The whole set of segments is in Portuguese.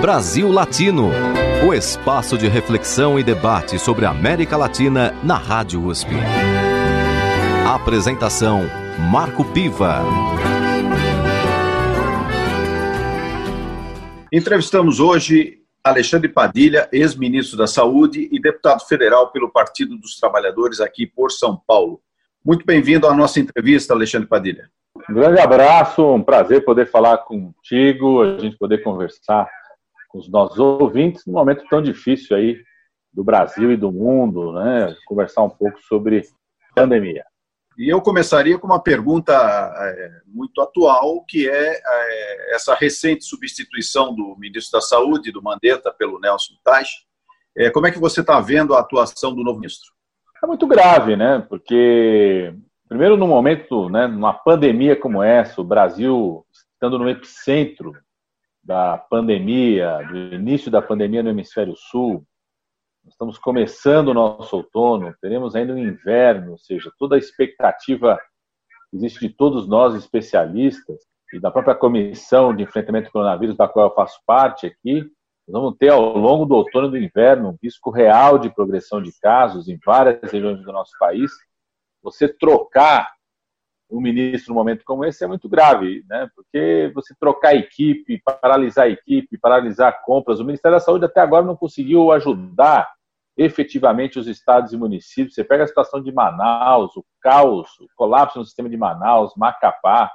Brasil Latino, o espaço de reflexão e debate sobre a América Latina na Rádio USP. Apresentação Marco Piva. Entrevistamos hoje Alexandre Padilha, ex-ministro da Saúde e deputado federal pelo Partido dos Trabalhadores aqui por São Paulo. Muito bem-vindo à nossa entrevista, Alexandre Padilha. Um grande abraço, um prazer poder falar contigo, a gente poder conversar os nossos ouvintes num momento tão difícil aí do Brasil e do mundo, né? Conversar um pouco sobre pandemia. E eu começaria com uma pergunta é, muito atual, que é, é, essa recente substituição do ministro da Saúde, do Mandetta, pelo Nelson Tais. É, como é que você está vendo a atuação do novo ministro? É muito grave, né? Porque, primeiro, no momento, né, numa pandemia como essa, o Brasil estando no epicentro da pandemia, do início da pandemia no hemisfério sul, estamos começando o nosso outono, teremos ainda um inverno, ou seja, toda a expectativa que existe de todos nós especialistas e da própria comissão de enfrentamento do coronavírus, da qual eu faço parte aqui, nós vamos ter ao longo do outono e do inverno um risco real de progressão de casos em várias regiões do nosso país. Você trocar um ministro num momento como esse é muito grave, né? Porque você trocar equipe, paralisar equipe, paralisar compras, o Ministério da Saúde até agora não conseguiu ajudar efetivamente os estados e municípios. Você pega a situação de Manaus, o caos, o colapso no sistema de Manaus, Macapá,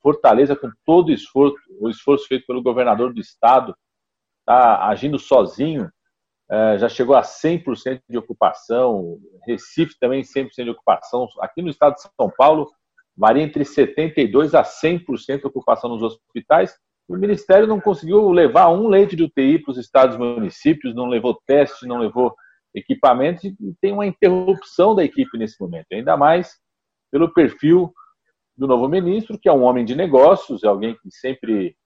Fortaleza, com todo o esforço, o esforço feito pelo governador do estado, está agindo sozinho, é, já chegou a 100% de ocupação, Recife também 100% de ocupação. Aqui no estado de São Paulo, varia entre 72% a 100% de ocupação nos hospitais. O Ministério não conseguiu levar um leite de UTI para os estados e municípios, não levou teste, não levou equipamentos e tem uma interrupção da equipe nesse momento, ainda mais pelo perfil do novo ministro, que é um homem de negócios, é alguém que sempre,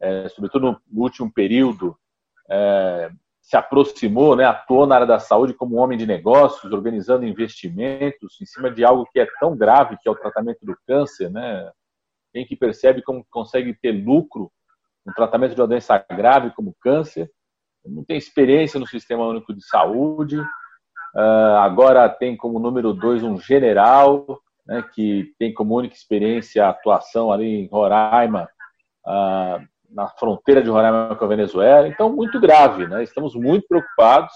é, sobretudo no último período, é, se aproximou, né, atuou na área da saúde como um homem de negócios, organizando investimentos em cima de algo que é tão grave, que é o tratamento do câncer, né? Quem que percebe como consegue ter lucro no tratamento de uma doença grave como câncer, não tem experiência no Sistema Único de Saúde, uh, agora tem como número dois um general, né, que tem como única experiência a atuação ali em Roraima, uh, na fronteira de Roraima com a Venezuela. Então, muito grave, né? Estamos muito preocupados.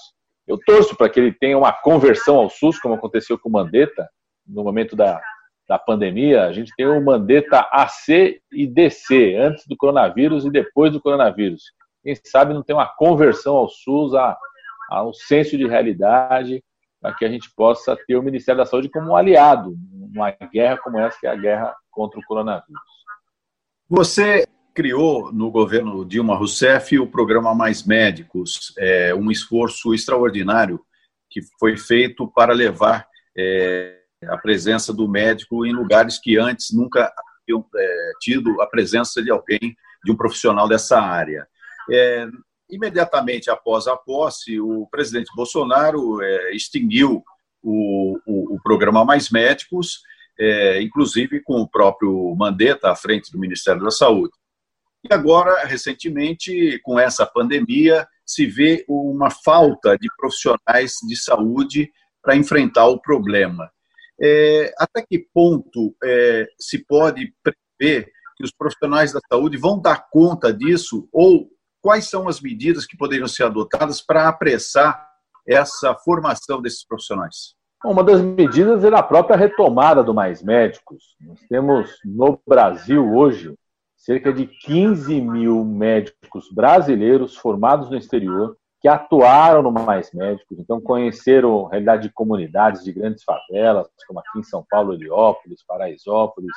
Eu torço para que ele tenha uma conversão ao SUS, como aconteceu com o Mandetta, no momento da, da pandemia. A gente tem o Mandetta AC e DC, antes do coronavírus e depois do coronavírus. Quem sabe não tem uma conversão ao SUS, a, a um senso de realidade, para que a gente possa ter o Ministério da Saúde como um aliado numa guerra como essa, que é a guerra contra o coronavírus. Você criou no governo Dilma Rousseff o programa Mais Médicos, é, um esforço extraordinário que foi feito para levar é, a presença do médico em lugares que antes nunca haviam é, tido a presença de alguém, de um profissional dessa área. É, imediatamente após a posse, o presidente Bolsonaro é, extinguiu o, o, o, programa Mais Médicos, é, inclusive com o próprio Mandetta à frente do Ministério da Saúde. E agora, recentemente, com essa pandemia, se vê uma falta de profissionais de saúde para enfrentar o problema. É, até que ponto é, se pode prever que os profissionais da saúde vão dar conta disso ou quais são as medidas que poderiam ser adotadas para apressar essa formação desses profissionais? Uma das medidas é a própria retomada do Mais Médicos. Nós temos no Brasil hoje cerca de 15 mil médicos brasileiros formados no exterior que atuaram no Mais Médicos, então conheceram a realidade de comunidades de grandes favelas, como aqui em São Paulo, Heliópolis, Paraisópolis,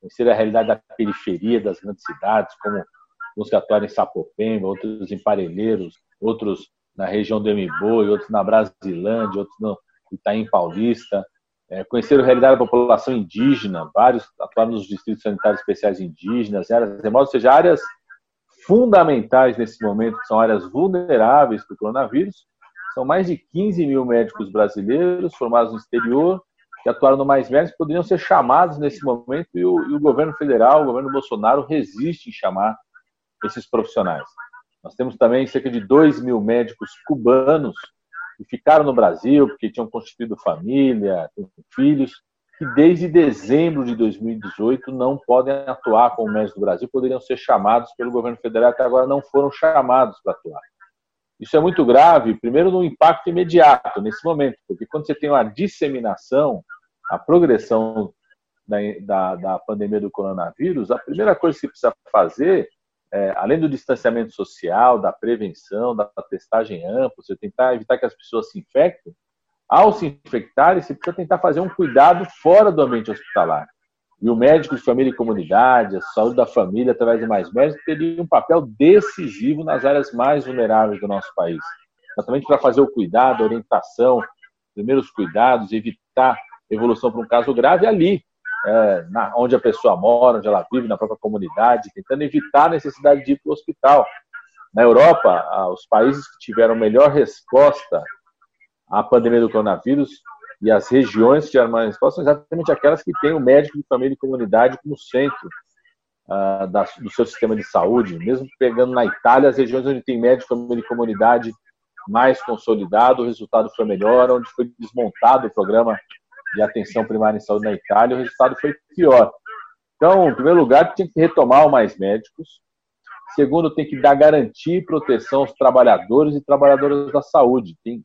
conheceram a realidade da periferia das grandes cidades, como uns que atuaram em Sapopemba, outros em Parelheiros, outros na região do Mboi, outros na Brasilândia, outros no Itaim Paulista, é, conheceram a realidade da população indígena, vários atuaram nos distritos sanitários especiais indígenas, áreas remotas, ou seja, áreas fundamentais nesse momento, que são áreas vulneráveis para o coronavírus. São mais de 15 mil médicos brasileiros formados no exterior, que atuaram no Mais Médicos, poderiam ser chamados nesse momento, e o, e o governo federal, o governo Bolsonaro, resiste em chamar esses profissionais. Nós temos também cerca de 2 mil médicos cubanos que ficaram no Brasil porque tinham constituído família, filhos, que desde dezembro de 2018 não podem atuar como médicos do Brasil, poderiam ser chamados pelo governo federal, até agora não foram chamados para atuar. Isso é muito grave, primeiro no impacto imediato, nesse momento, porque quando você tem uma disseminação, a progressão da, da, da pandemia do coronavírus, a primeira coisa que você precisa fazer é, além do distanciamento social, da prevenção, da testagem ampla, você tentar evitar que as pessoas se infectem, ao se infectarem, você precisa tentar fazer um cuidado fora do ambiente hospitalar. E o médico de família e comunidade, a saúde da família, através de mais médicos, teria um papel decisivo nas áreas mais vulneráveis do nosso país. Exatamente para fazer o cuidado, a orientação, primeiros cuidados, evitar evolução para um caso grave ali, é, na, onde a pessoa mora, onde ela vive, na própria comunidade, tentando evitar a necessidade de ir para o hospital. Na Europa, os países que tiveram melhor resposta à pandemia do coronavírus e as regiões que tiveram mais resposta são exatamente aquelas que têm o médico de família e comunidade como centro uh, da, do seu sistema de saúde. Mesmo pegando na Itália, as regiões onde tem médico de família e comunidade mais consolidado, o resultado foi melhor, onde foi desmontado o programa de atenção primária em saúde na Itália, o resultado foi pior. Então, em primeiro lugar, tinha que retomar mais médicos. Segundo, tem que dar garantia e proteção aos trabalhadores e trabalhadoras da saúde. Tem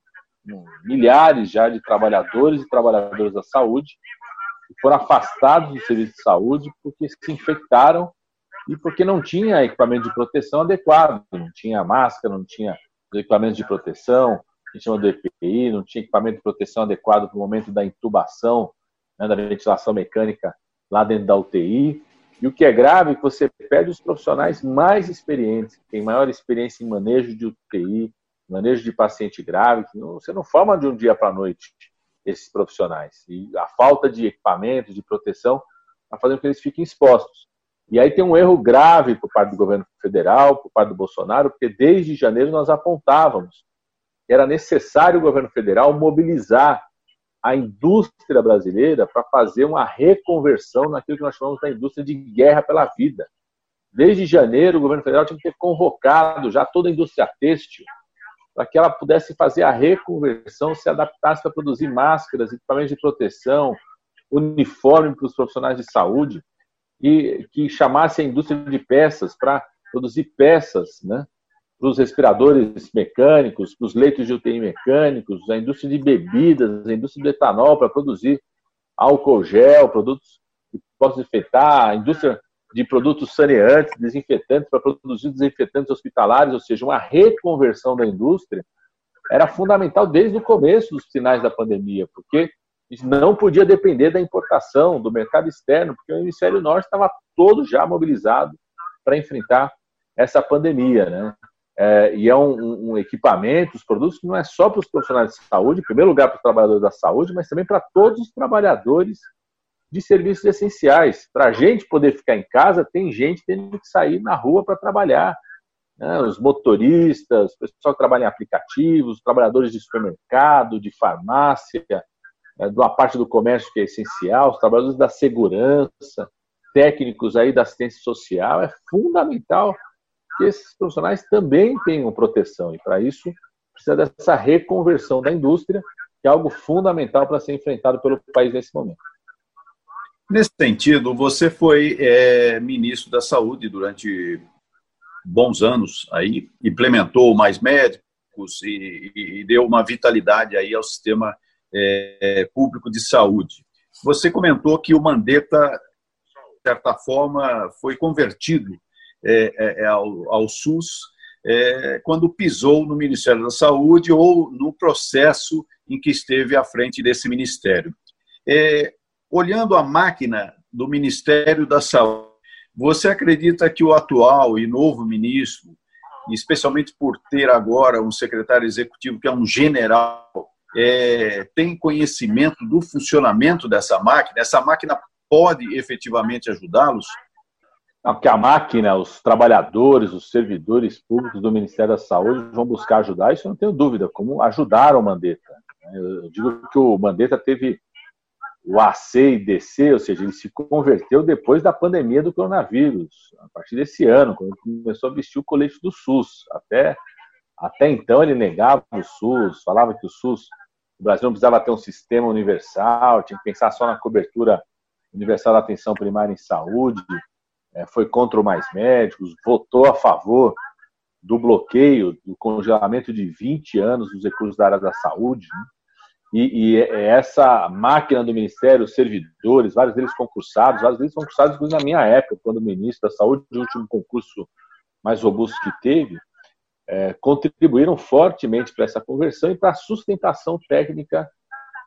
milhares já de trabalhadores e trabalhadoras da saúde que foram afastados do serviço de saúde porque se infectaram e porque não tinha equipamento de proteção adequado, não tinha máscara, não tinha equipamento de proteção, gente chama do EPI, não tinha equipamento de proteção adequado para o momento da intubação, né, da ventilação mecânica lá dentro da UTI. E o que é grave é que você perde os profissionais mais experientes, que têm maior experiência em manejo de UTI, manejo de paciente grave, que não, você não forma de um dia para a noite esses profissionais. E a falta de equipamentos, de proteção, está fazendo com que eles fiquem expostos. E aí tem um erro grave por parte do governo federal, por parte do Bolsonaro, porque desde janeiro nós apontávamos era necessário o governo federal mobilizar a indústria brasileira para fazer uma reconversão naquilo que nós chamamos da indústria de guerra pela vida. Desde janeiro, o governo federal tinha que ter convocado já toda a indústria têxtil para que ela pudesse fazer a reconversão, se adaptasse para produzir máscaras, equipamentos de proteção, uniforme para os profissionais de saúde, e que chamasse a indústria de peças para produzir peças, né, para os respiradores mecânicos, para os leitos de UTI mecânicos, a indústria de bebidas, a indústria do etanol para produzir álcool gel, produtos que possam desinfetar, a indústria de produtos saneantes, desinfetantes para produzir desinfetantes hospitalares, ou seja, uma reconversão da indústria, era fundamental desde o começo dos sinais da pandemia, porque não podia depender da importação, do mercado externo, porque o hemisfério norte estava todo já mobilizado para enfrentar essa pandemia, né? É, e é um, um, equipamento, os produtos que não é só para os profissionais de saúde, em primeiro lugar para os trabalhadores da saúde, mas também para todos os trabalhadores de serviços essenciais. Para a gente poder ficar em casa, tem gente tendo que sair na rua para trabalhar. Né? Os motoristas, o pessoal que trabalha em aplicativos, os trabalhadores de supermercado, de farmácia, é, da parte do comércio que é essencial, os trabalhadores da segurança, técnicos aí da assistência social, é fundamental que esses profissionais também tenham proteção. E para isso precisa dessa reconversão da indústria, que é algo fundamental para ser enfrentado pelo país nesse momento. Nesse sentido, você foi é, ministro da Saúde durante bons anos, aí implementou mais médicos e, e, deu uma vitalidade aí ao sistema é, público de saúde. Você comentou que o Mandetta, de certa forma, foi convertido é, é, é, ao, ao, SUS é, quando pisou no Ministério da Saúde ou no processo em que esteve à frente desse ministério. Olhando a máquina do Ministério da Saúde, você acredita que o atual e novo ministro, especialmente por ter agora um secretário executivo que é um general, é, tem conhecimento do funcionamento dessa máquina? Essa máquina pode efetivamente ajudá-los? Que a máquina, os trabalhadores, os servidores públicos do Ministério da Saúde vão buscar ajudar, isso eu não tenho dúvida, como ajudaram o Mandetta. Eu digo que o Mandetta teve o AC e DC, ou seja, ele se converteu depois da pandemia do coronavírus, a partir desse ano, quando começou a vestir o colete do SUS. Até, até então ele negava o SUS, falava que o SUS, o Brasil não precisava ter um sistema universal, tinha que pensar só na cobertura universal da atenção primária em saúde, foi contra o Mais Médicos, votou a favor do bloqueio, do congelamento de 20 anos dos recursos da área da saúde. Né? E, e, é essa máquina do Ministério, os servidores, vários deles concursados, vários deles concursados inclusive na minha época, quando ministro da Saúde, o último concurso mais robusto que teve, é, contribuíram fortemente para essa conversão e para a sustentação técnica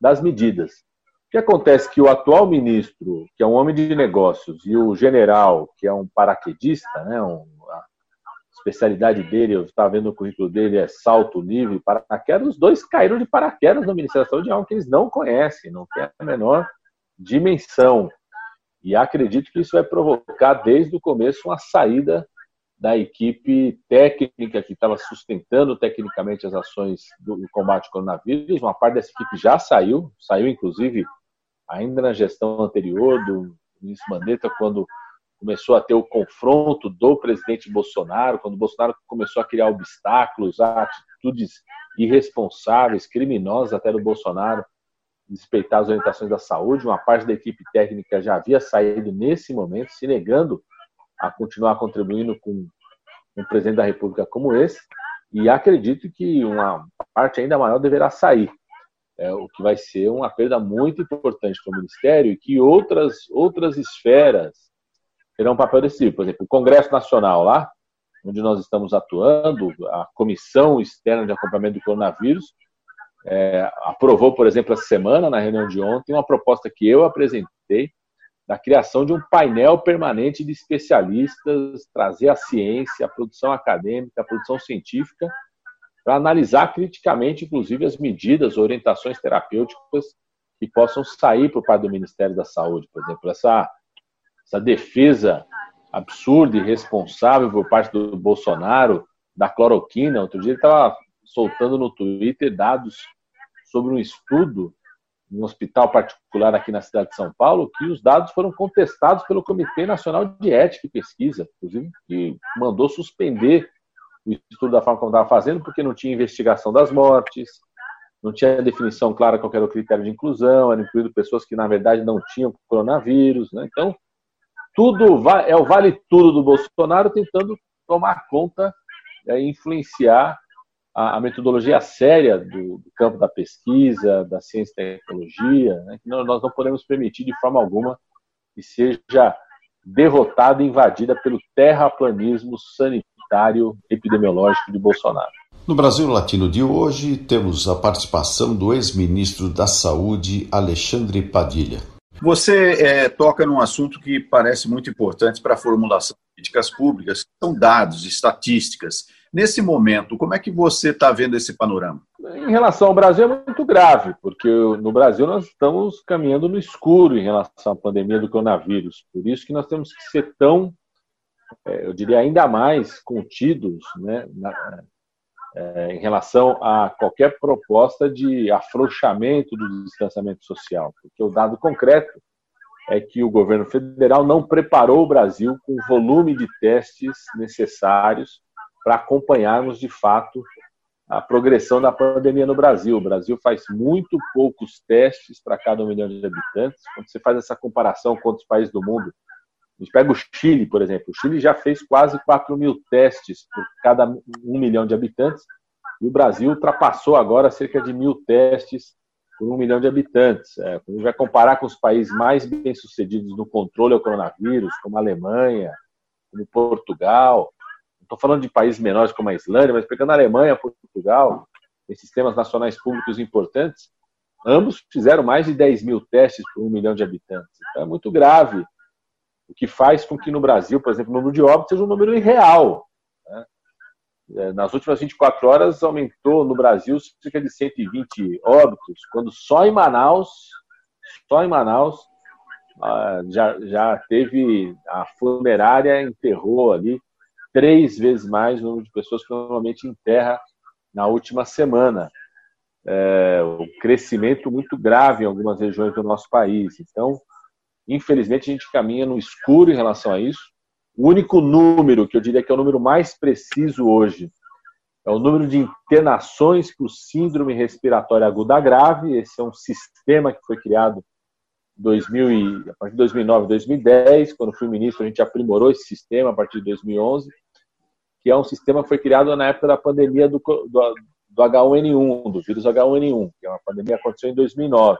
das medidas. O que acontece é que o atual ministro, que é um homem de negócios, e o general, que é um paraquedista, né, um, a especialidade dele, eu estava vendo o currículo dele, é salto livre, paraquedas, os dois caíram de paraquedas no Ministério da Saúde, algo que eles não conhecem, não tem a menor dimensão. E acredito que isso vai provocar, desde o começo, uma saída da equipe técnica que estava sustentando tecnicamente as ações do combate ao coronavírus. Uma parte dessa equipe já saiu, saiu inclusive ainda na gestão anterior do ministro Mandetta, quando começou a ter o confronto do presidente Bolsonaro, quando Bolsonaro começou a criar obstáculos, atitudes irresponsáveis, criminosas até do Bolsonaro, respeitar as orientações da saúde. Uma parte da equipe técnica já havia saído nesse momento, se negando a continuar contribuindo com um presidente da República como esse, e acredito que uma parte ainda maior deverá sair é, o que vai ser uma perda muito importante para o Ministério e que outras, outras esferas terão um papel decisivo. Por exemplo, o Congresso Nacional lá, onde nós estamos atuando, a Comissão Externa de Acompanhamento do Coronavírus, é, aprovou, por exemplo, essa semana, na reunião de ontem, uma proposta que eu apresentei da criação de um painel permanente de especialistas, trazer a ciência, a produção acadêmica, a produção científica para analisar criticamente, inclusive, as medidas, orientações terapêuticas que possam sair por parte do Ministério da Saúde, por exemplo, essa, essa defesa absurda e irresponsável por parte do Bolsonaro da cloroquina. Outro dia ele estava soltando no Twitter dados sobre um estudo um hospital particular aqui na cidade de São Paulo, que os dados foram contestados pelo Comitê Nacional de Ética e Pesquisa, inclusive, que mandou suspender o estudo da forma como estava fazendo, porque não tinha investigação das mortes, não tinha definição clara qual era o critério de inclusão, eram incluído pessoas que, na verdade, não tinham coronavírus. Né? Então, tudo é o vale tudo do Bolsonaro tentando tomar conta e é, influenciar a, a, metodologia séria do, do, campo da pesquisa, da ciência e tecnologia, né? que nós não podemos permitir de forma alguma que seja derrotada e invadida pelo terraplanismo sanitário sanitário epidemiológico de Bolsonaro. No Brasil Latino de hoje, temos a participação do ex-ministro da Saúde, Alexandre Padilha. Você é, toca num assunto que parece muito importante para a formulação de políticas públicas, que são dados, estatísticas. Nesse momento, como é que você está vendo esse panorama? Em relação ao Brasil, é muito grave, porque no Brasil nós estamos caminhando no escuro em relação à pandemia do coronavírus. Por isso que nós temos que ser tão eu diria, ainda mais contidos né, na, é, em relação a qualquer proposta de afrouxamento do distanciamento social, porque o dado concreto é que o governo federal não preparou o Brasil com o volume de testes necessários para acompanharmos de fato a progressão da pandemia no Brasil. O Brasil faz muito poucos testes para cada um milhão de habitantes. Quando você faz essa comparação com outros países do mundo, a gente pega o Chile, por exemplo. O Chile já fez quase 4 mil testes por cada um milhão de habitantes, e o Brasil ultrapassou agora cerca de mil testes por um milhão de habitantes. É, quando a gente vai comparar com os países mais bem-sucedidos no controle ao coronavírus, como a Alemanha, como Portugal, estou falando de países menores como a Islândia, mas pegando a Alemanha, Portugal, em sistemas nacionais públicos importantes, ambos fizeram mais de 10 mil testes por um milhão de habitantes. Então é muito grave o que faz com que no Brasil, por exemplo, o número de óbitos seja um número irreal. Né? É, nas últimas 24 horas aumentou no Brasil cerca de 120 óbitos, quando só em Manaus, só em Manaus, ah, já, já teve a funerária enterrou ali três vezes mais o número de pessoas que normalmente enterra na última semana. é, crescimento muito grave em algumas regiões do nosso país. Então, infelizmente, a gente caminha no escuro em relação a isso. O único número que eu diria que é o número mais preciso hoje é o número de internações por síndrome respiratória aguda grave. Esse é um sistema que foi criado 2000 e, a partir de 2009, 2010, quando fui ministro, a gente aprimorou esse sistema a partir de 2011, que é um sistema que foi criado na época da pandemia do, do, do H1N1, do vírus H1N1, que é uma pandemia que aconteceu em 2009.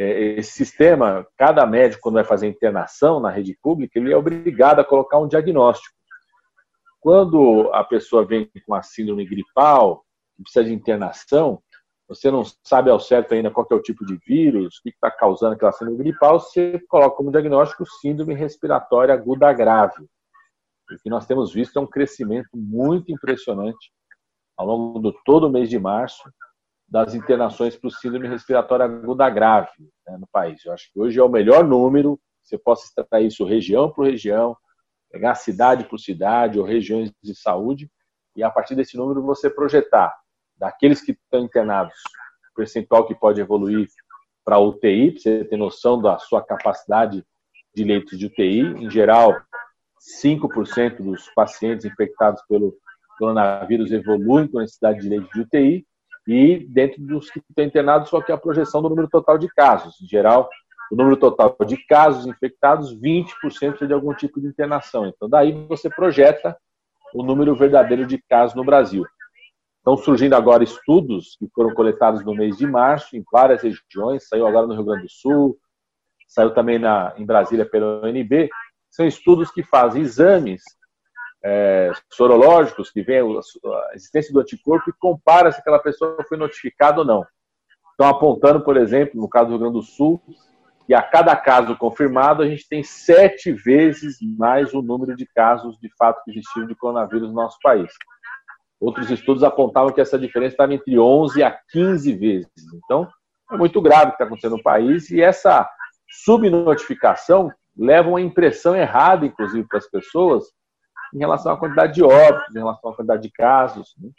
É, esse sistema, cada médico, quando vai fazer internação na rede pública, ele é obrigado a colocar um diagnóstico. Quando a pessoa vem com a síndrome gripal, precisa de internação, você não sabe ao certo ainda qual é o tipo de vírus, o que está causando aquela síndrome gripal, você coloca como diagnóstico síndrome respiratória aguda grave. O que nós temos visto é um crescimento muito impressionante ao longo de todo o mês de março das internações para o síndrome respiratória aguda grave né, no país. Eu acho que hoje é o melhor número, você possa extrair isso região por região, pegar cidade por cidade ou regiões de saúde, e a partir desse número você projetar daqueles que estão internados, o percentual que pode evoluir para UTI, para você ter noção da sua capacidade de leitos de UTI. Em geral, 5% dos pacientes infectados pelo coronavírus evoluem com necessidade de leitos de UTI. E dentro dos que estão internados, qual que a projeção do número total de casos? Em geral, o número total de casos infectados, 20% de algum tipo de internação. Então, daí você projeta o número verdadeiro de casos no Brasil. Estão surgindo agora estudos que foram coletados no mês de março em várias regiões, saiu agora no Rio Grande do Sul, saiu também na, em Brasília pelo UNB. São estudos que fazem exames é, sorológicos, que vêem a existência do anticorpo e compara se aquela pessoa foi notificada ou não. Estão apontando, por exemplo, no caso do Rio Grande do Sul, que a cada caso confirmado, a gente tem sete vezes mais o número de casos de fato que existiram de coronavírus no nosso país. Outros estudos apontavam que essa diferença estava entre 11 a 15 vezes. Então, é muito grave o que está acontecendo no país e essa subnotificação leva uma impressão errada, inclusive, para as pessoas em relação à quantidade de óbitos, em relação à quantidade de casos. Né?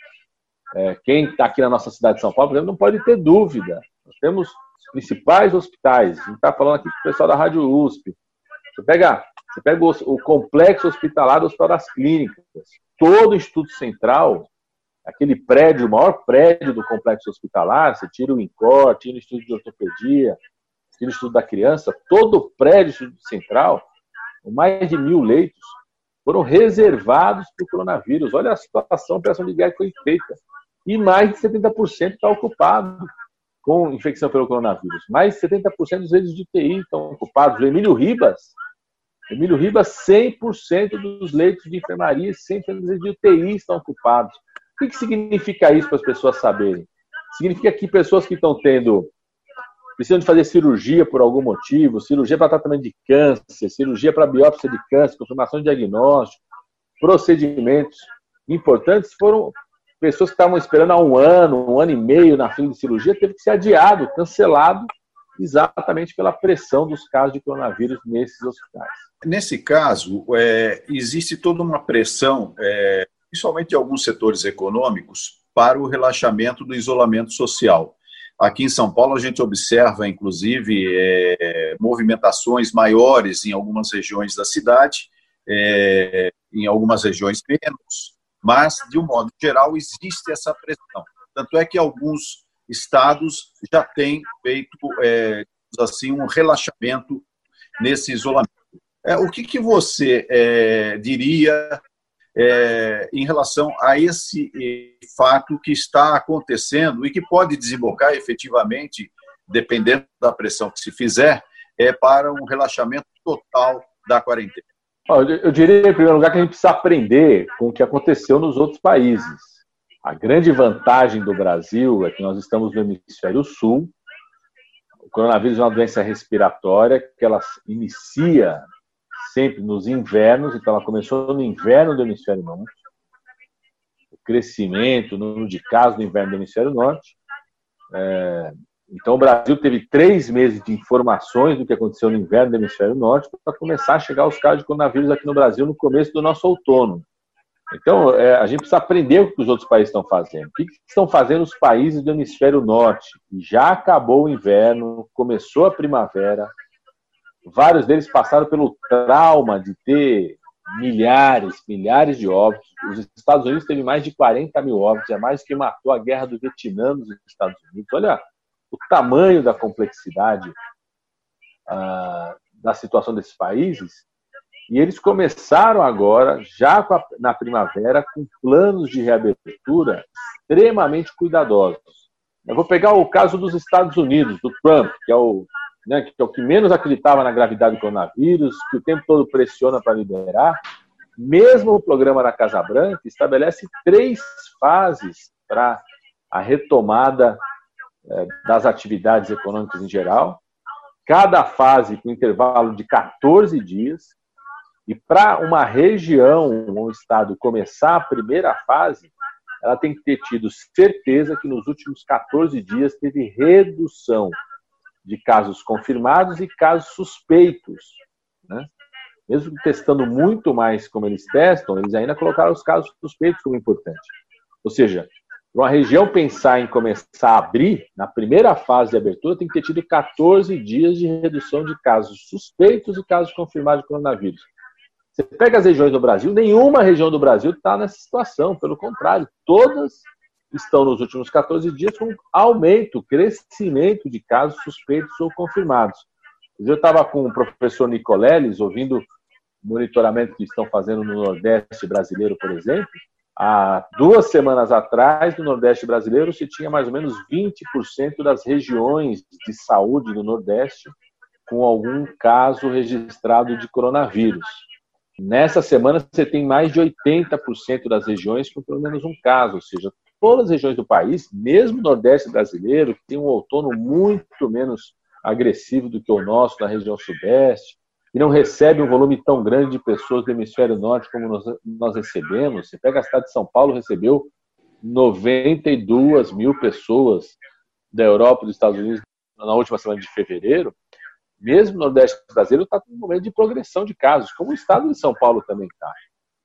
É, quem está aqui na nossa cidade de São Paulo, por exemplo, não pode ter dúvida. Nós temos os principais hospitais. A gente está falando aqui com o pessoal da Rádio USP. Você pega, você pega o, o complexo hospitalar do Hospital das Clínicas. Todo o Instituto Central aquele prédio, o maior prédio do complexo hospitalar, você tira o INCOR, tira o Instituto de Ortopedia, tira o Instituto da Criança, todo o prédio Central, mais de mil leitos, foram reservados para o coronavírus. Olha a situação, a operação de guerra que foi feita. E mais de 70% está ocupado com infecção pelo coronavírus. Mais de 70% dos leitos de UTI estão ocupados. O Emílio Ribas, Emílio Ribas, 100% dos leitos de enfermaria, 100% de UTI estão ocupados. O que significa isso para as pessoas saberem? Significa que pessoas que estão tendo, precisam de fazer cirurgia por algum motivo, cirurgia para tratamento de câncer, cirurgia para biópsia de câncer, confirmação de diagnóstico, procedimentos importantes, foram pessoas que estavam esperando há um ano, um ano e meio na fila de cirurgia, teve que ser adiado, cancelado, exatamente pela pressão dos casos de coronavírus nesses hospitais. Nesse caso, é, existe toda uma pressão é, principalmente de alguns setores econômicos, para o relaxamento do isolamento social. Aqui em São Paulo, a gente observa, inclusive, é, movimentações maiores em algumas regiões da cidade, é, em algumas regiões menos, mas, de um modo geral, existe essa pressão. Tanto é que alguns estados já têm feito, é, assim, um relaxamento nesse isolamento. É, o que, que você é, diria é, em relação a esse fato que está acontecendo e que pode desembocar efetivamente, dependendo da pressão que se fizer, é para um relaxamento total da quarentena. Eu diria, em primeiro lugar, que a gente precisa aprender com o que aconteceu nos outros países. A grande vantagem do Brasil é que nós estamos no hemisfério sul. O coronavírus é uma doença respiratória que ela inicia sempre nos invernos, então ela começou no inverno do hemisfério norte, o crescimento, o número de casos no inverno do hemisfério norte. É, então o Brasil teve três meses de informações do que aconteceu no inverno do hemisfério norte para começar a chegar os casos de coronavírus aqui no Brasil no começo do nosso outono. Então, é, a gente precisa aprender o que os outros países estão fazendo. O que, estão fazendo os países do hemisfério norte? Já acabou o inverno, começou a primavera, vários deles passaram pelo trauma de ter milhares, milhares de óbitos. Os Estados Unidos teve mais de 40 mil óbitos, é mais que matou a guerra do Vietnã nos Estados Unidos. Olha o tamanho da complexidade ah, da situação desses países. E eles começaram agora, já na primavera, com planos de reabertura extremamente cuidadosos. Eu vou pegar o caso dos Estados Unidos, do Trump, que é o né, que é o que menos acreditava na gravidade do coronavírus, que o tempo todo pressiona para liberar, mesmo o programa da Casa Branca estabelece três fases para a retomada é, das atividades econômicas em geral, cada fase com intervalo de 14 dias, e para uma região, um estado começar a primeira fase, ela tem que ter tido certeza que nos últimos 14 dias teve redução de casos confirmados e casos suspeitos. Né? Mesmo testando muito mais como eles testam, eles ainda colocaram os casos suspeitos como importante. Ou seja, para uma região pensar em começar a abrir, na primeira fase de abertura, tem que ter tido 14 dias de redução de casos suspeitos e casos confirmados de coronavírus. Você pega as regiões do Brasil, nenhuma região do Brasil está nessa situação, pelo contrário, todas estão nos últimos 14 dias com aumento, crescimento de casos suspeitos ou confirmados. Eu estava com o professor Nicoleles ouvindo o monitoramento que estão fazendo no Nordeste brasileiro, por exemplo. Há duas semanas atrás, no Nordeste brasileiro, se tinha mais ou menos 20% das regiões de saúde do Nordeste com algum caso registrado de coronavírus. Nessa semana, você tem mais de 80% das regiões com pelo menos um caso, ou seja, todas as regiões do país, mesmo o Nordeste brasileiro, que tem um outono muito menos agressivo do que o nosso na região Sudeste, e não recebe um volume tão grande de pessoas do hemisfério norte como nós, nós recebemos. Você pega a cidade de São Paulo, recebeu 92 mil pessoas da Europa e dos Estados Unidos na última semana de fevereiro. Mesmo o Nordeste brasileiro está em um momento de progressão de casos, como o estado de São Paulo também está.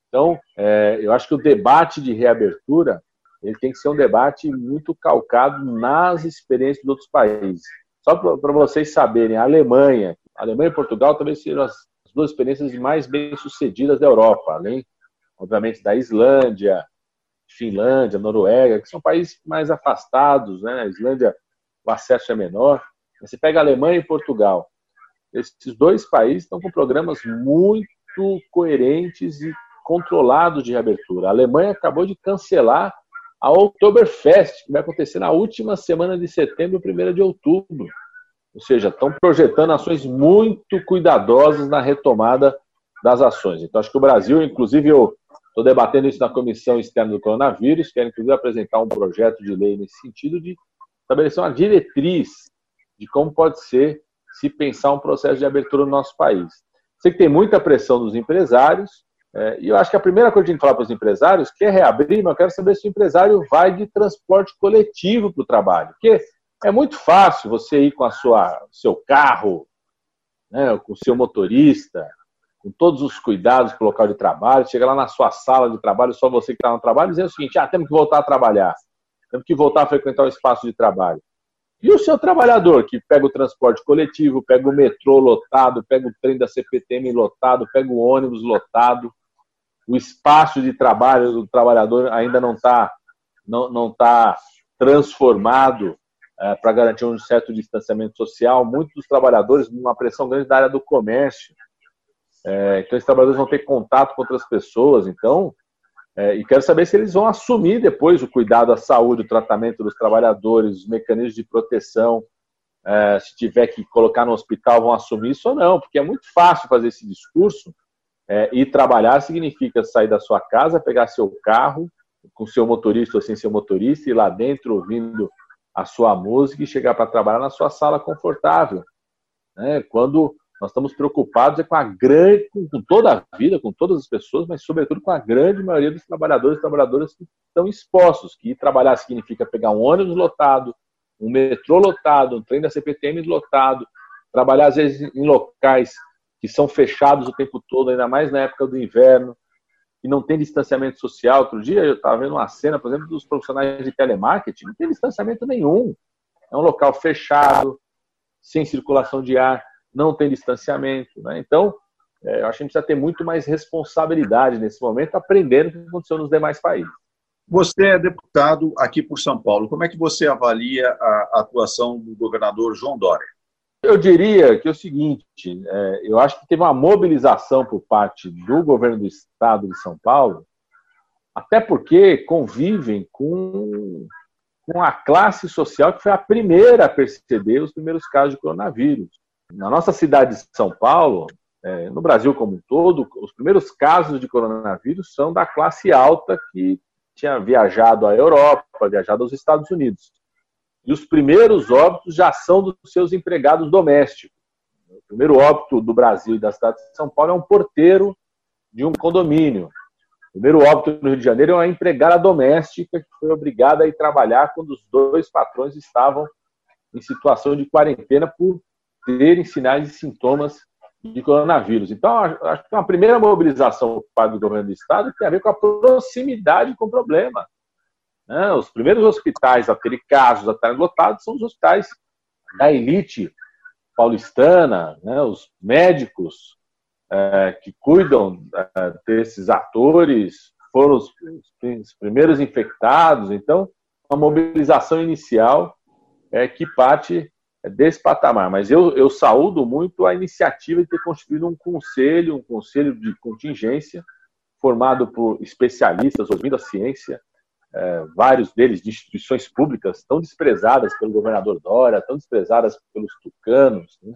Então, é, eu acho que o debate de reabertura ele tem que ser um debate muito calcado nas experiências de outros países. Só para vocês saberem, a Alemanha, a Alemanha e Portugal talvez sejam as duas experiências mais bem-sucedidas da Europa, além, obviamente, da Islândia, Finlândia, Noruega, que são países mais afastados, né? A Islândia, o acesso é menor. Você pega a Alemanha e Portugal. Esses dois países estão com programas muito coerentes e controlados de reabertura. A Alemanha acabou de cancelar a Oktoberfest, que vai acontecer na última semana de setembro, primeira de outubro. Ou seja, estão projetando ações muito cuidadosas na retomada das ações. Então, acho que o Brasil, inclusive, eu estou debatendo isso na Comissão Externa do Coronavírus, quero, inclusive, apresentar um projeto de lei nesse sentido de estabelecer uma diretriz de como pode ser se pensar um processo de abertura no nosso país. Sei que tem muita pressão dos empresários, é, e eu acho que a primeira coisa que a gente fala para os empresários, quer reabrir, mas eu quero saber se o empresário vai de transporte coletivo para o trabalho. Porque é muito fácil você ir com a sua seu carro, né, com o seu motorista, com todos os cuidados para o local de trabalho, chegar lá na sua sala de trabalho, só você que está no trabalho, e dizer o seguinte: ah, temos que voltar a trabalhar, temos que voltar a frequentar o espaço de trabalho. E o seu trabalhador que pega o transporte coletivo, pega o metrô lotado, pega o trem da CPTM lotado, pega o ônibus lotado, o espaço de trabalho do trabalhador ainda não está não, não tá transformado é, para garantir um certo distanciamento social. Muitos dos trabalhadores, uma pressão grande da área do comércio. É, então, esses trabalhadores vão ter contato com outras pessoas. Então, é, e quero saber se eles vão assumir depois o cuidado à saúde, o tratamento dos trabalhadores, os mecanismos de proteção. Se tiver que colocar no hospital, vão assumir isso ou não, porque é muito fácil fazer esse discurso é, e trabalhar significa sair da sua casa, pegar seu carro, com seu motorista ou sem seu motorista, ir lá dentro ouvindo a sua música e chegar para trabalhar na sua sala confortável. Né? Quando nós estamos preocupados é com a grande, com, com, toda a vida, com todas as pessoas, mas sobretudo com a grande maioria dos trabalhadores e trabalhadoras que estão expostos, que trabalhar significa pegar um ônibus lotado, um metrô lotado, um trem da CPTM lotado, trabalhar às vezes em locais que são fechados o tempo todo, ainda mais na época do inverno, que não tem distanciamento social. Outro dia eu estava vendo uma cena, por exemplo, dos profissionais de telemarketing, não tem distanciamento nenhum. É um local fechado, sem circulação de ar, não tem distanciamento. Né? Então, é, eu acho que a gente precisa ter muito mais responsabilidade nesse momento, aprendendo o que aconteceu nos demais países. Você é deputado aqui por São Paulo. Como é que você avalia a atuação do governador João Dória? Eu diria que é o seguinte: é, eu acho que teve uma mobilização por parte do governo do estado de São Paulo, até porque convivem com, com a classe social que foi a primeira a perceber os primeiros casos de coronavírus. Na nossa cidade de São Paulo, é, no Brasil como um todo, os primeiros casos de coronavírus são da classe alta que tinha viajado à Europa, viajado aos Estados Unidos. E os primeiros óbitos já são dos seus empregados domésticos. O primeiro óbito do Brasil e da cidade de São Paulo é um porteiro de um condomínio. O primeiro óbito no Rio de Janeiro é uma empregada doméstica que foi obrigada a ir trabalhar quando os dois patrões estavam em situação de quarentena por terem sinais e sintomas de coronavírus. Então, acho que é uma primeira mobilização do governo do Estado tem a ver com a proximidade com o problema. Né? Os primeiros hospitais a terem casos, a estarem lotados, são os hospitais da elite paulistana, né? os médicos é, que cuidam é, desses atores foram os, os, primeiros infectados. Então, uma mobilização inicial é que parte desse patamar. Mas eu, eu saúdo muito a iniciativa de ter constituído um conselho, um conselho de contingência, formado por especialistas ouvindo a ciência, é, vários deles de instituições públicas tão desprezadas pelo governador Dória, tão desprezadas pelos tucanos, né,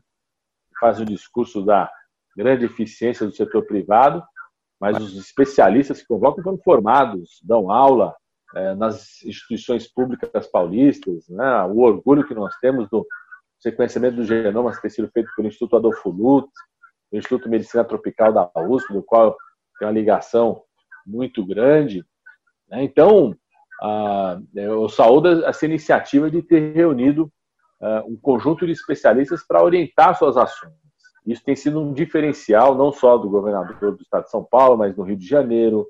fazem o discurso da grande eficiência do setor privado, mas os especialistas que convocam foram formados, dão aula é, nas instituições públicas paulistas, né, o orgulho que nós temos do sequenciamento do genoma ter sido feito pelo Instituto Adolfo Lutz, Instituto de Medicina Tropical da USP, do qual tem uma ligação muito grande. Né? Eu saúdo essa iniciativa de ter reunido um conjunto de especialistas para orientar suas ações. Isso tem sido um diferencial não só do governador do estado de São Paulo, mas no Rio de Janeiro,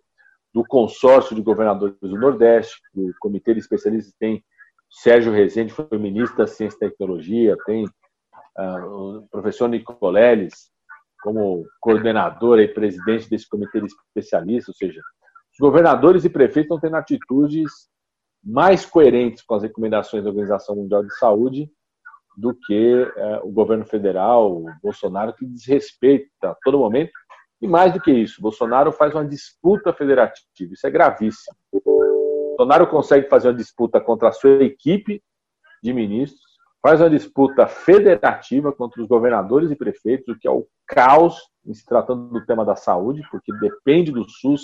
do consórcio de governadores do Nordeste, do comitê de especialistas tem Sérgio Rezende foi ministro da Ciência e Tecnologia, tem uh, o professor Nicoleles como coordenador e presidente desse comitê de especialistas, ou seja, governadores e prefeitos estão tendo atitudes mais coerentes com as recomendações da Organização Mundial de Saúde do que uh, o governo federal, o Bolsonaro, que desrespeita a todo momento. E mais do que isso, Bolsonaro faz uma disputa federativa. Isso é gravíssimo. Bolsonaro consegue fazer uma disputa contra a sua equipe de ministros, faz uma disputa federativa contra os governadores e prefeitos, o que é o caos em se tratando do tema da saúde, porque depende do SUS,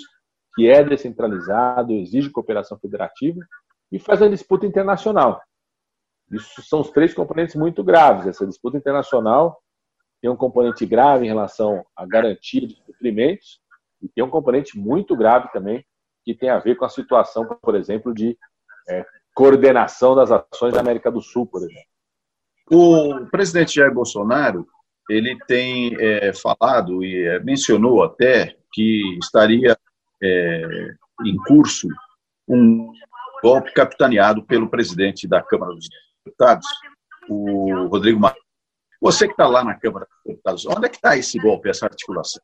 que é descentralizado, exige cooperação federativa, e faz uma disputa internacional. Isso são os três componentes muito graves. Essa disputa internacional tem um componente grave em relação à garantia de suprimentos e tem um componente muito grave também que tem a ver com a situação, por exemplo, de é, coordenação das ações da América do Sul, por exemplo. O presidente Jair Bolsonaro ele tem é, falado e é, mencionou até que estaria é, em curso um golpe capitaneado pelo presidente da Câmara dos Deputados, o Rodrigo Maia. Você que está lá na Câmara dos Deputados, onde é que está esse golpe, essa articulação?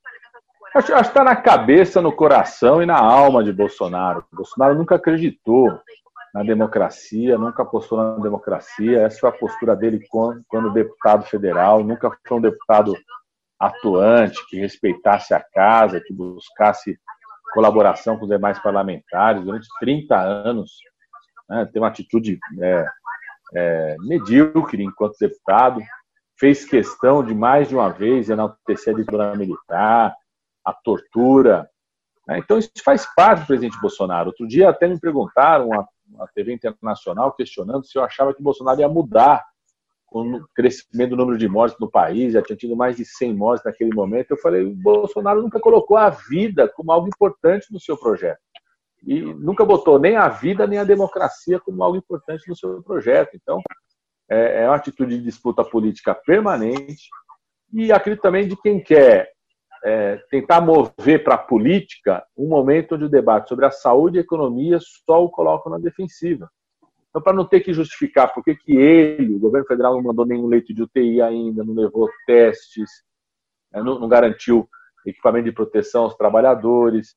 Acho, que está na cabeça, no coração e na alma de Bolsonaro. Bolsonaro nunca acreditou na democracia, nunca apostou na democracia. Essa foi a postura dele quando deputado federal. Nunca foi um deputado atuante, que respeitasse a casa, que buscasse colaboração com os demais parlamentares. Durante 30 anos, né, tem uma atitude é, é, medíocre enquanto deputado. Fez questão de mais de uma vez enaltecer a ditadura militar, a tortura. Né? Então, isso faz parte do presidente Bolsonaro. Outro dia até me perguntaram, uma, uma TV internacional, questionando se eu achava que Bolsonaro ia mudar com o crescimento do número de mortes no país, já tinha tido mais de 100 mortes naquele momento. Eu falei, o Bolsonaro nunca colocou a vida como algo importante no seu projeto. E nunca botou nem a vida nem a democracia como algo importante no seu projeto. Então, é, é uma atitude de disputa política permanente. E acredito também de quem quer é, tentar mover para a política um momento onde o debate sobre a saúde e a economia só o colocam na defensiva. Então, para não ter que justificar por que, ele, o governo federal, não mandou nenhum leito de UTI ainda, não levou testes, né, não, não garantiu equipamento de proteção aos trabalhadores,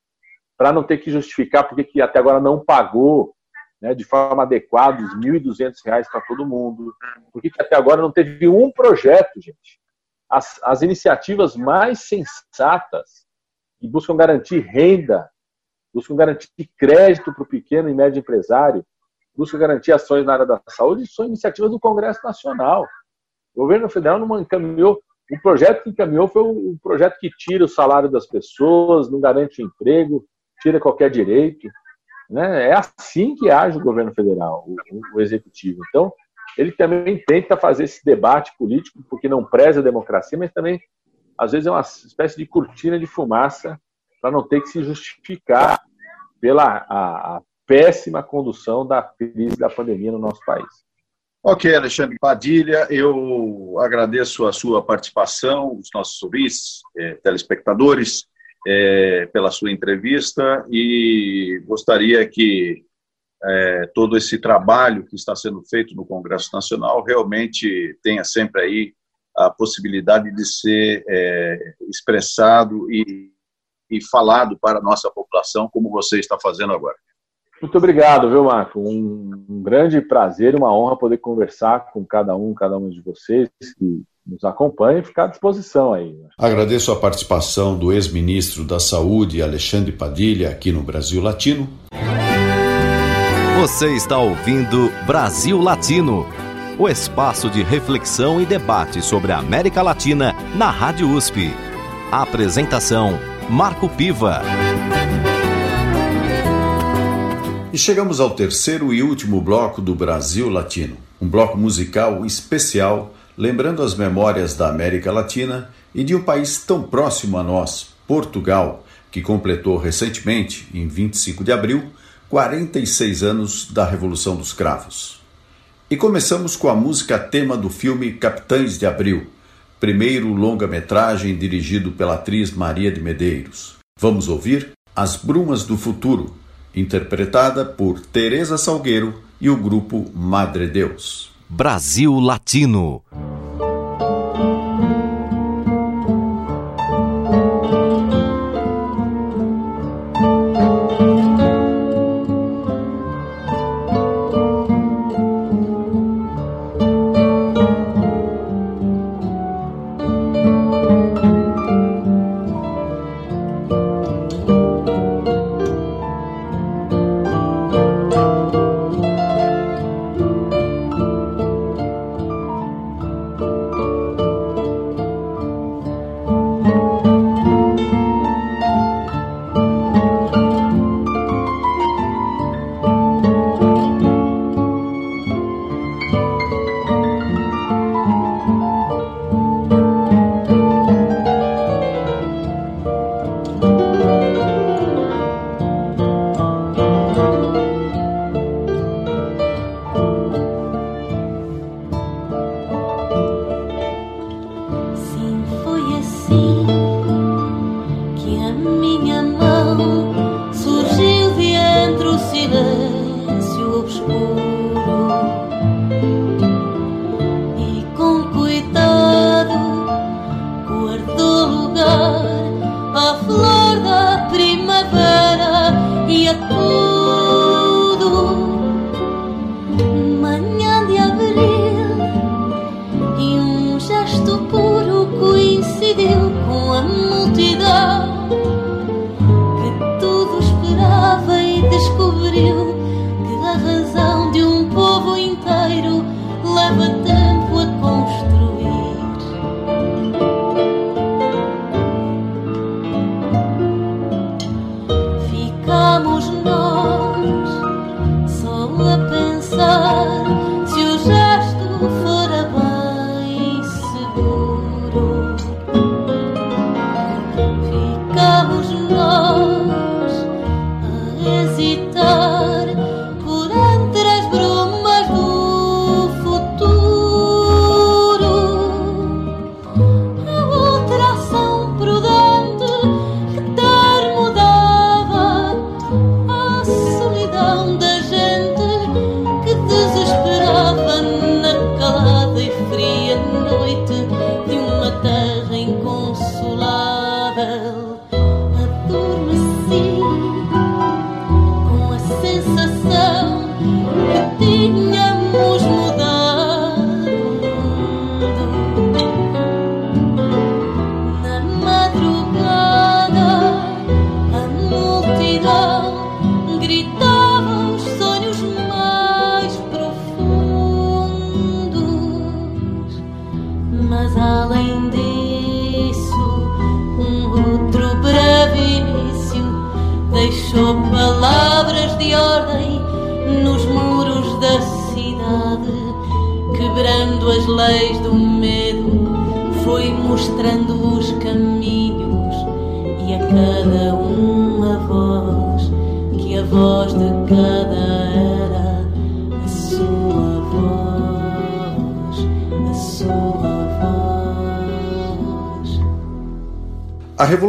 para não ter que justificar por que, até agora não pagou né, de forma adequada os R$ 1.200 para todo mundo, por que até agora não teve um projeto, gente. As, as iniciativas mais sensatas que buscam garantir renda, buscam garantir crédito para o pequeno e médio empresário, busca garantir ações na área da saúde, são iniciativas do Congresso Nacional. O governo federal não encaminhou. O projeto que encaminhou foi um projeto que tira o salário das pessoas, não garante o emprego, tira qualquer direito. Né? É assim que age o governo federal, o, o executivo. Então, ele também tenta fazer esse debate político, porque não preza a democracia, mas também, às vezes, é uma espécie de cortina de fumaça para não ter que se justificar pela a, a péssima condução da crise da pandemia no nosso país. Ok, Alexandre Padilha, eu agradeço a sua participação, os nossos ouvintes, eh, telespectadores, eh, pela sua entrevista e gostaria que eh, todo esse trabalho que está sendo feito no Congresso Nacional realmente tenha sempre aí a possibilidade de ser expressado e, e falado para a nossa população, como você está fazendo agora. Muito obrigado, viu, Marco? Um, um grande prazer e uma honra poder conversar com cada um, cada um de vocês que nos acompanha e ficar à disposição aí. Agradeço a participação do ex-ministro da Saúde, Alexandre Padilha, aqui no Brasil Latino. Você está ouvindo Brasil Latino, o espaço de reflexão e debate sobre a América Latina na Rádio USP. A apresentação: Marco Piva. E chegamos ao terceiro e último bloco do Brasil Latino, um bloco musical especial, lembrando as memórias da América Latina e de um país tão próximo a nós, Portugal, que completou recentemente, em 25 de abril, 46 anos da Revolução dos Cravos. E começamos com a música tema do filme Capitães de Abril, primeiro longa-metragem dirigido pela atriz Maria de Medeiros. Vamos ouvir As Brumas do Futuro, interpretada por Teresa Salgueiro e o grupo Madre Deus. Brasil Latino.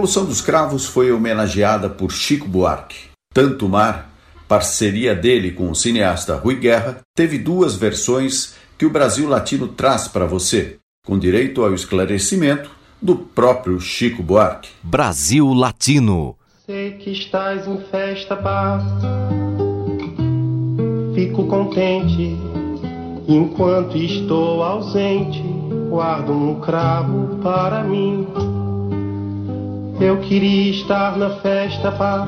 Revolução dos Cravos foi homenageada por Chico Buarque. Tanto Mar, parceria dele com o cineasta Rui Guerra, teve duas versões que o Brasil Latino traz para você, com direito ao esclarecimento do próprio Chico Buarque. Brasil Latino. Sei que estás em festa, pá. Fico contente enquanto estou ausente. Guardo um cravo para mim eu queria estar na festa, pá,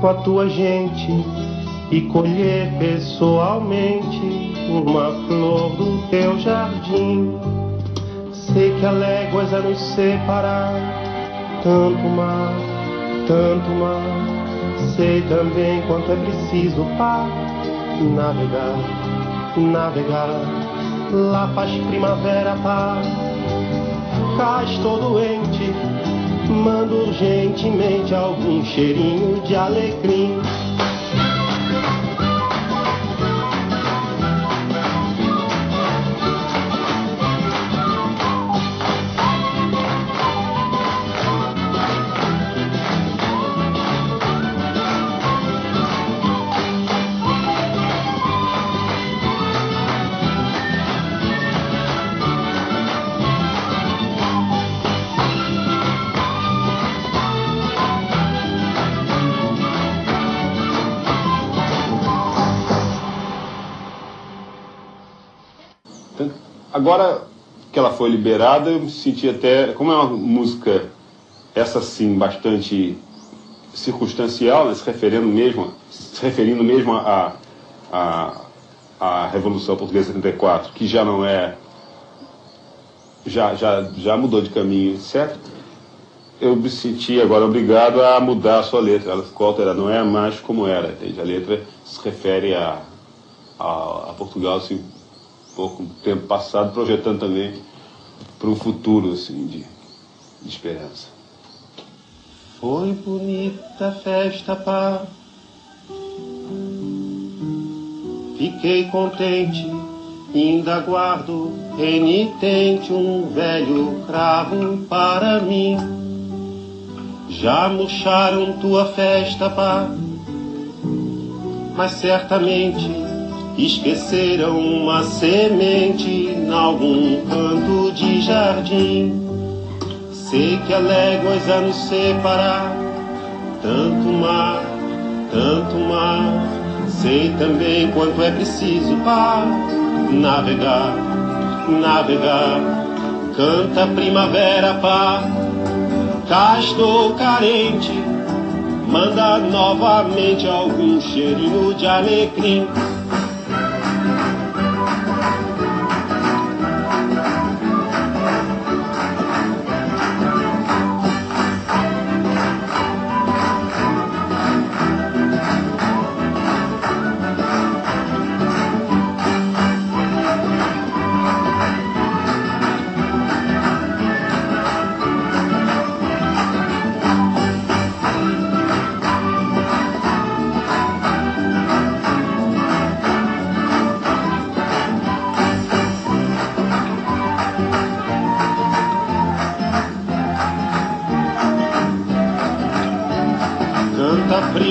com a tua gente e colher pessoalmente uma flor do teu jardim. Sei que há léguas a nos separar, tanto mar, tanto mar. Sei também quanto é preciso pá, navegar, navegar. Lá faz primavera, pá cá estou doente. Mando urgentemente algum cheirinho de alecrim. Agora que ela foi liberada, eu me senti até. Como é uma música, essa sim, bastante circunstancial, né, se referindo mesmo, se referindo mesmo a, a, a, Revolução Portuguesa de 74, que já não é. Já, já, já mudou de caminho, certo? Eu me senti agora obrigado a mudar a sua letra. Ela ficou alterada, não é mais como era, entende? A letra se refere a, a, a Portugal assim, pouco tempo passado, projetando também para um futuro assim, de, de esperança. Foi bonita a festa, pá. Fiquei contente, ainda guardo renitente um velho cravo para mim. Já murcharam tua festa, pá, mas certamente Esqueceram uma semente em algum canto de jardim. Sei que há léguas a nos separar, tanto mar, tanto mar. Sei também quanto é preciso para navegar, navegar. Canta a primavera, pá. Cá estou carente, manda novamente algum cheirinho de alecrim.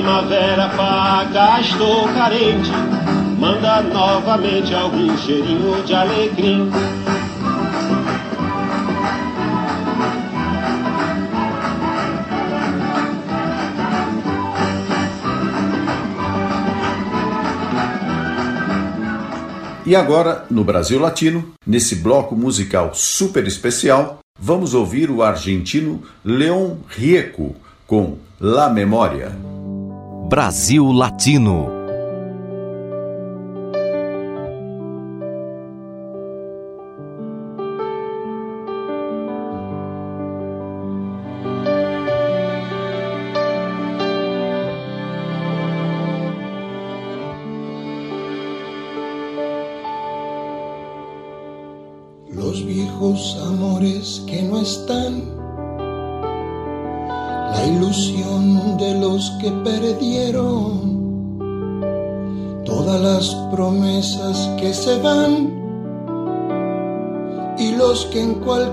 Primavera paga, estou carente. Manda novamente algum cheirinho de alecrim. E agora, no Brasil Latino, nesse bloco musical super especial, vamos ouvir o argentino Leon Rieco com La Memória. Brasil Latino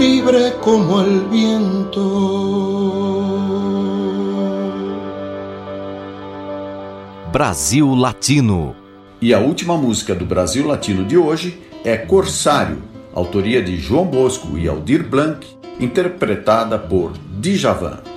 libre como el viento. Brasil Latino E a última música do Brasil Latino de hoje é Corsário, autoria de João Bosco e Aldir Blanc, interpretada por Djavan.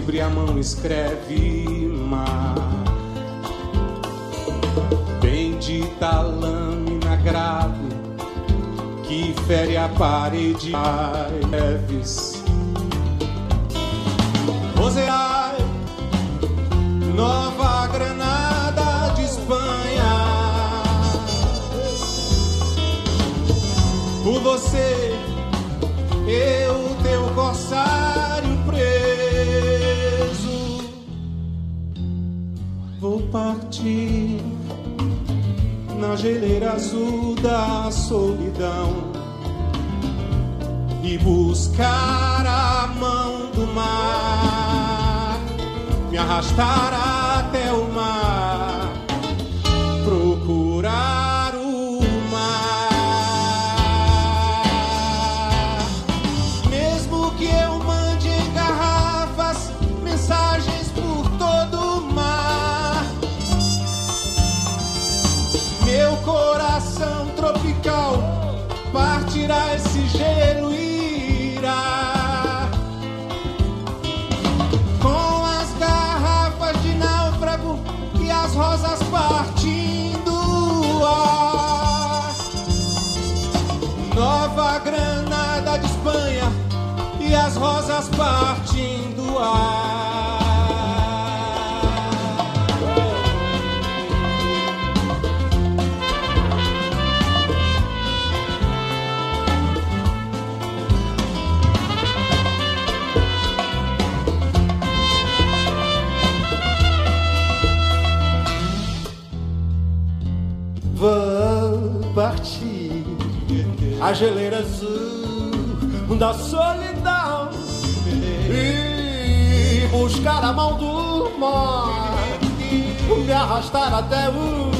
A voz vibra e a mão escreve mar. Bendita lâmina grave que fere a parede. Leves. Na geleira azul da solidão e buscar a mão do mar me arrastar até o rosas partindo ar. Vou partir a geleira buscar a mão do mar, me arrastar até o